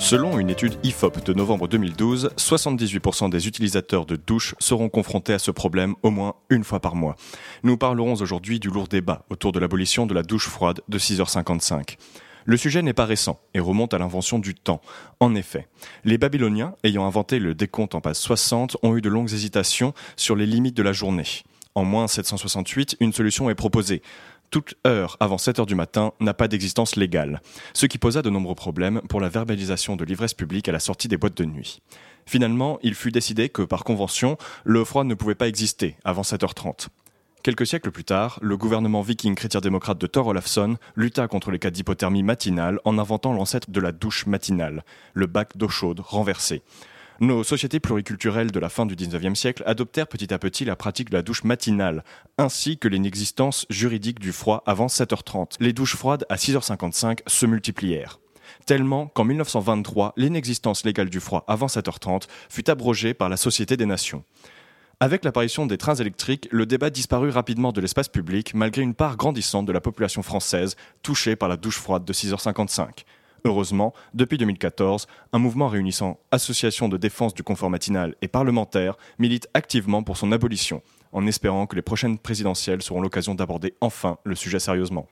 Selon une étude IFOP de novembre 2012, 78% des utilisateurs de douche seront confrontés à ce problème au moins une fois par mois. Nous parlerons aujourd'hui du lourd débat autour de l'abolition de la douche froide de 6h55. Le sujet n'est pas récent et remonte à l'invention du temps. En effet, les Babyloniens, ayant inventé le décompte en passe 60, ont eu de longues hésitations sur les limites de la journée. En moins 768, une solution est proposée toute heure avant 7 heures du matin n'a pas d'existence légale, ce qui posa de nombreux problèmes pour la verbalisation de l'ivresse publique à la sortie des boîtes de nuit. Finalement, il fut décidé que, par convention, le froid ne pouvait pas exister avant 7h30. Quelques siècles plus tard, le gouvernement viking chrétien-démocrate de Thor Olafsson lutta contre les cas d'hypothermie matinale en inventant l'ancêtre de la douche matinale, le bac d'eau chaude renversé. Nos sociétés pluriculturelles de la fin du XIXe siècle adoptèrent petit à petit la pratique de la douche matinale, ainsi que l'inexistence juridique du froid avant 7h30. Les douches froides à 6h55 se multiplièrent tellement qu'en 1923, l'inexistence légale du froid avant 7h30 fut abrogée par la Société des Nations. Avec l'apparition des trains électriques, le débat disparut rapidement de l'espace public malgré une part grandissante de la population française touchée par la douche froide de 6h55. Heureusement, depuis 2014, un mouvement réunissant associations de défense du confort matinal et parlementaires milite activement pour son abolition, en espérant que les prochaines présidentielles seront l'occasion d'aborder enfin le sujet sérieusement.